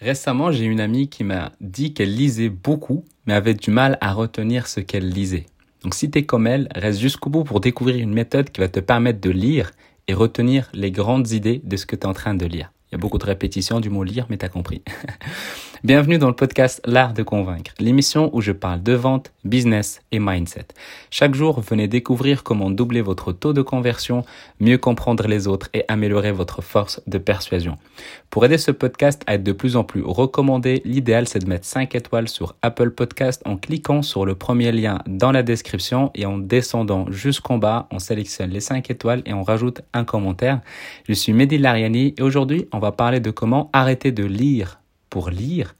Récemment, j'ai une amie qui m'a dit qu'elle lisait beaucoup, mais avait du mal à retenir ce qu'elle lisait. Donc si t'es comme elle, reste jusqu'au bout pour découvrir une méthode qui va te permettre de lire et retenir les grandes idées de ce que tu es en train de lire. Il y a beaucoup de répétitions du mot lire, mais t'as compris. Bienvenue dans le podcast L'Art de Convaincre, l'émission où je parle de vente, business et mindset. Chaque jour, venez découvrir comment doubler votre taux de conversion, mieux comprendre les autres et améliorer votre force de persuasion. Pour aider ce podcast à être de plus en plus recommandé, l'idéal c'est de mettre 5 étoiles sur Apple Podcast en cliquant sur le premier lien dans la description et en descendant jusqu'en bas, on sélectionne les 5 étoiles et on rajoute un commentaire. Je suis Mehdi Lariani et aujourd'hui, on va parler de comment arrêter de lire pour lire,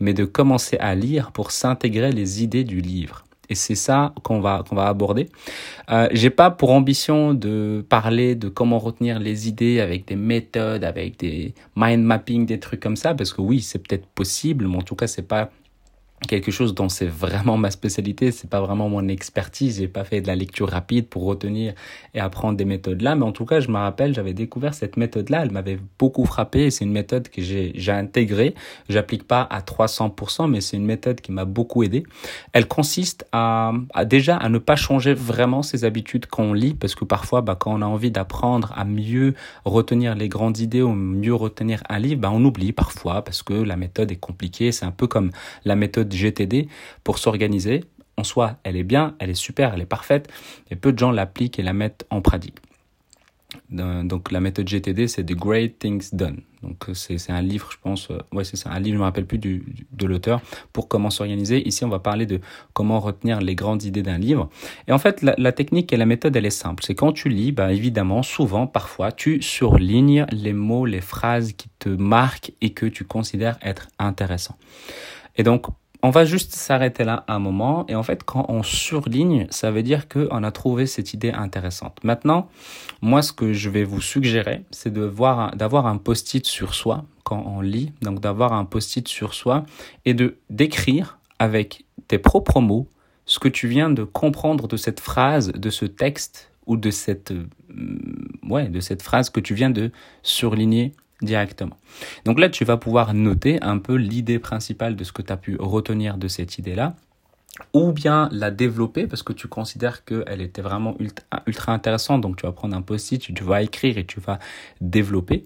mais de commencer à lire pour s'intégrer les idées du livre. Et c'est ça qu'on va qu'on va aborder. Euh, J'ai pas pour ambition de parler de comment retenir les idées avec des méthodes, avec des mind mapping, des trucs comme ça, parce que oui, c'est peut-être possible, mais en tout cas, c'est pas quelque chose dont c'est vraiment ma spécialité, c'est pas vraiment mon expertise, j'ai pas fait de la lecture rapide pour retenir et apprendre des méthodes là, mais en tout cas, je me rappelle, j'avais découvert cette méthode là, elle m'avait beaucoup frappé c'est une méthode que j'ai j'ai intégrée, j'applique pas à 300%, mais c'est une méthode qui m'a beaucoup aidé. Elle consiste à, à, déjà à ne pas changer vraiment ses habitudes quand on lit parce que parfois bah quand on a envie d'apprendre à mieux retenir les grandes idées ou mieux retenir un livre, bah on oublie parfois parce que la méthode est compliquée, c'est un peu comme la méthode GTD pour s'organiser. En soi, elle est bien, elle est super, elle est parfaite, mais peu de gens l'appliquent et la mettent en pratique. Donc la méthode GTD, c'est The Great Things Done. Donc c'est un livre, je pense, euh, ouais c'est ça, un livre, je me rappelle plus de l'auteur, pour comment s'organiser. Ici, on va parler de comment retenir les grandes idées d'un livre. Et en fait, la, la, technique et la méthode, elle est simple. C'est quand tu lis, bah, évidemment, souvent, parfois, tu surlignes les mots, les phrases qui te marquent et que tu considères être intéressants. Et donc, on va juste s'arrêter là un moment. Et en fait, quand on surligne, ça veut dire qu'on a trouvé cette idée intéressante. Maintenant, moi, ce que je vais vous suggérer, c'est d'avoir un post-it sur soi quand on lit. Donc, d'avoir un post-it sur soi et de, d'écrire avec tes propres mots ce que tu viens de comprendre de cette phrase, de ce texte ou de cette, euh, ouais, de cette phrase que tu viens de surligner directement. Donc là, tu vas pouvoir noter un peu l'idée principale de ce que tu as pu retenir de cette idée-là, ou bien la développer parce que tu considères qu'elle était vraiment ultra, intéressante. Donc tu vas prendre un post-it, tu vas écrire et tu vas développer.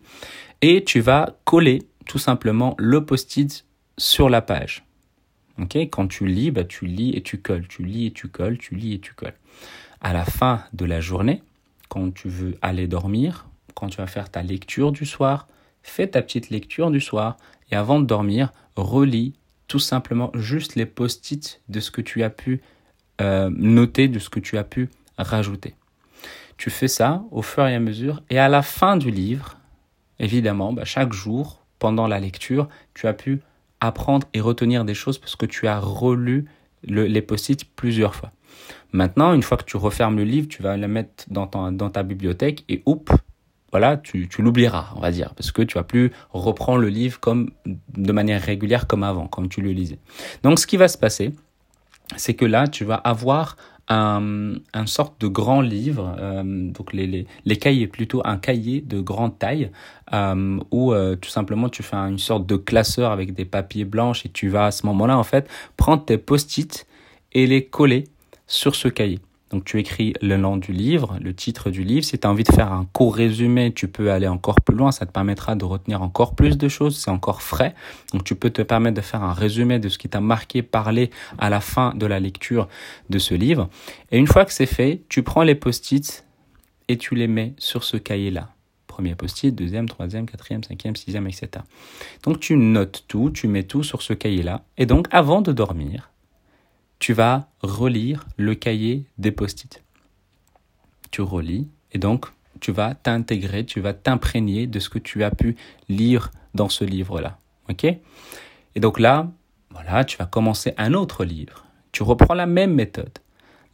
Et tu vas coller tout simplement le post-it sur la page. Quand tu lis, bah, tu lis et tu colles, tu lis et tu colles, tu lis et tu colles. À la fin de la journée, quand tu veux aller dormir, quand tu vas faire ta lecture du soir, fais ta petite lecture du soir et avant de dormir, relis tout simplement juste les post-it de ce que tu as pu euh, noter, de ce que tu as pu rajouter. Tu fais ça au fur et à mesure et à la fin du livre, évidemment, bah, chaque jour, pendant la lecture, tu as pu apprendre et retenir des choses parce que tu as relu les post-it plusieurs fois. Maintenant, une fois que tu refermes le livre, tu vas le mettre dans, dans ta bibliothèque et oups, voilà, tu, tu l'oublieras, on va dire, parce que tu vas plus reprendre le livre comme de manière régulière comme avant, comme tu le lisais. Donc, ce qui va se passer, c'est que là, tu vas avoir un, un sorte de grand livre, euh, donc les, les, les, cahiers plutôt un cahier de grande taille, euh, où euh, tout simplement tu fais une sorte de classeur avec des papiers blancs et tu vas à ce moment-là en fait prendre tes post-it et les coller sur ce cahier. Donc tu écris le nom du livre, le titre du livre. Si tu as envie de faire un court résumé, tu peux aller encore plus loin. Ça te permettra de retenir encore plus de choses. C'est encore frais. Donc tu peux te permettre de faire un résumé de ce qui t'a marqué, parlé à la fin de la lecture de ce livre. Et une fois que c'est fait, tu prends les post-it et tu les mets sur ce cahier-là. Premier post-it, deuxième, troisième, quatrième, cinquième, sixième, etc. Donc tu notes tout, tu mets tout sur ce cahier-là. Et donc avant de dormir, tu vas relire le cahier des post-it. Tu relis et donc tu vas t'intégrer, tu vas t'imprégner de ce que tu as pu lire dans ce livre-là. OK? Et donc là, voilà, tu vas commencer un autre livre. Tu reprends la même méthode.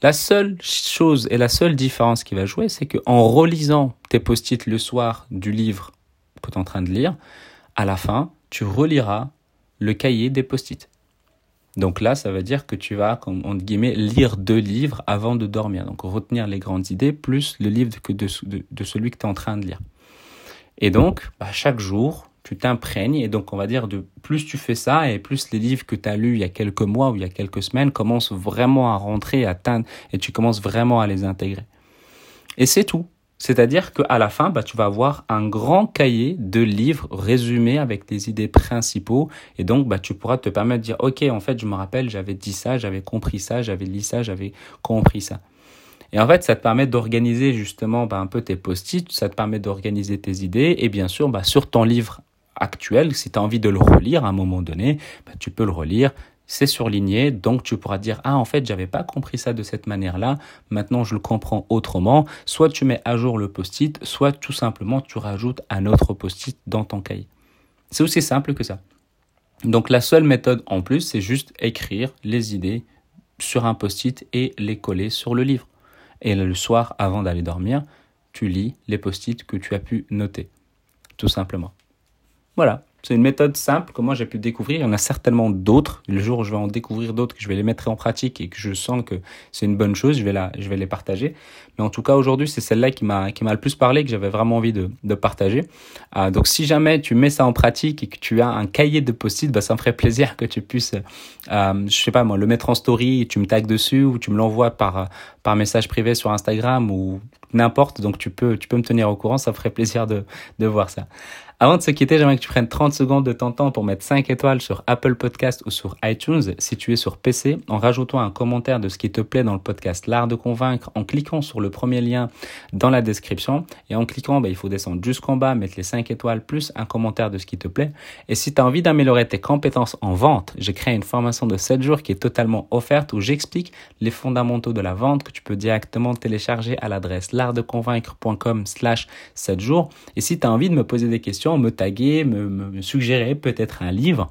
La seule chose et la seule différence qui va jouer, c'est qu'en relisant tes post-it le soir du livre que tu es en train de lire, à la fin, tu reliras le cahier des post-it. Donc là, ça veut dire que tu vas, comme on guillemets, lire deux livres avant de dormir. Donc retenir les grandes idées plus le livre de, celui que tu es en train de lire. Et donc, bah, chaque jour, tu t'imprègnes et donc on va dire de plus tu fais ça et plus les livres que tu as lus il y a quelques mois ou il y a quelques semaines commencent vraiment à rentrer, à atteindre et tu commences vraiment à les intégrer. Et c'est tout. C'est-à-dire qu'à la fin, bah, tu vas avoir un grand cahier de livres résumés avec les idées principaux. Et donc, bah, tu pourras te permettre de dire, OK, en fait, je me rappelle, j'avais dit ça, j'avais compris ça, j'avais lu ça, j'avais compris ça. Et en fait, ça te permet d'organiser justement bah, un peu tes post-it, ça te permet d'organiser tes idées. Et bien sûr, bah, sur ton livre actuel, si tu as envie de le relire à un moment donné, bah, tu peux le relire. C'est surligné, donc tu pourras dire ah en fait j'avais pas compris ça de cette manière-là, maintenant je le comprends autrement. Soit tu mets à jour le post-it, soit tout simplement tu rajoutes un autre post-it dans ton cahier. C'est aussi simple que ça. Donc la seule méthode en plus, c'est juste écrire les idées sur un post-it et les coller sur le livre. Et le soir, avant d'aller dormir, tu lis les post-it que tu as pu noter. Tout simplement. Voilà. C'est une méthode simple que moi j'ai pu découvrir. Il y en a certainement d'autres. Le jour où je vais en découvrir d'autres, que je vais les mettre en pratique et que je sens que c'est une bonne chose, je vais, je vais les partager. Mais en tout cas, aujourd'hui, c'est celle-là qui m'a, le plus parlé, que j'avais vraiment envie de, partager. Euh, donc, si jamais tu mets ça en pratique et que tu as un cahier de post-it, bah, ça me ferait plaisir que tu puisses, euh, je sais pas moi, le mettre en story, tu me tags dessus ou tu me l'envoies par, par message privé sur Instagram ou n'importe. Donc, tu peux, tu peux me tenir au courant. Ça me ferait plaisir de, de voir ça. Avant de se quitter, j'aimerais que tu prennes 30 secondes de ton temps pour mettre 5 étoiles sur Apple Podcast ou sur iTunes si tu es sur PC en rajoutant un commentaire de ce qui te plaît dans le podcast L'Art de Convaincre en cliquant sur le premier lien dans la description et en cliquant, bah, il faut descendre jusqu'en bas, mettre les 5 étoiles plus un commentaire de ce qui te plaît. Et si tu as envie d'améliorer tes compétences en vente, j'ai créé une formation de 7 jours qui est totalement offerte où j'explique les fondamentaux de la vente que tu peux directement télécharger à l'adresse l'artdeconvaincre.com slash 7 jours. Et si tu as envie de me poser des questions, me taguer, me, suggérer peut-être un livre.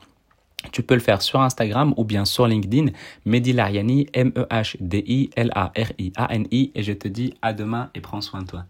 Tu peux le faire sur Instagram ou bien sur LinkedIn, Mehdi Lariani, M-E-H-D-I-L-A-R-I-A-N-I, et je te dis à demain et prends soin de toi.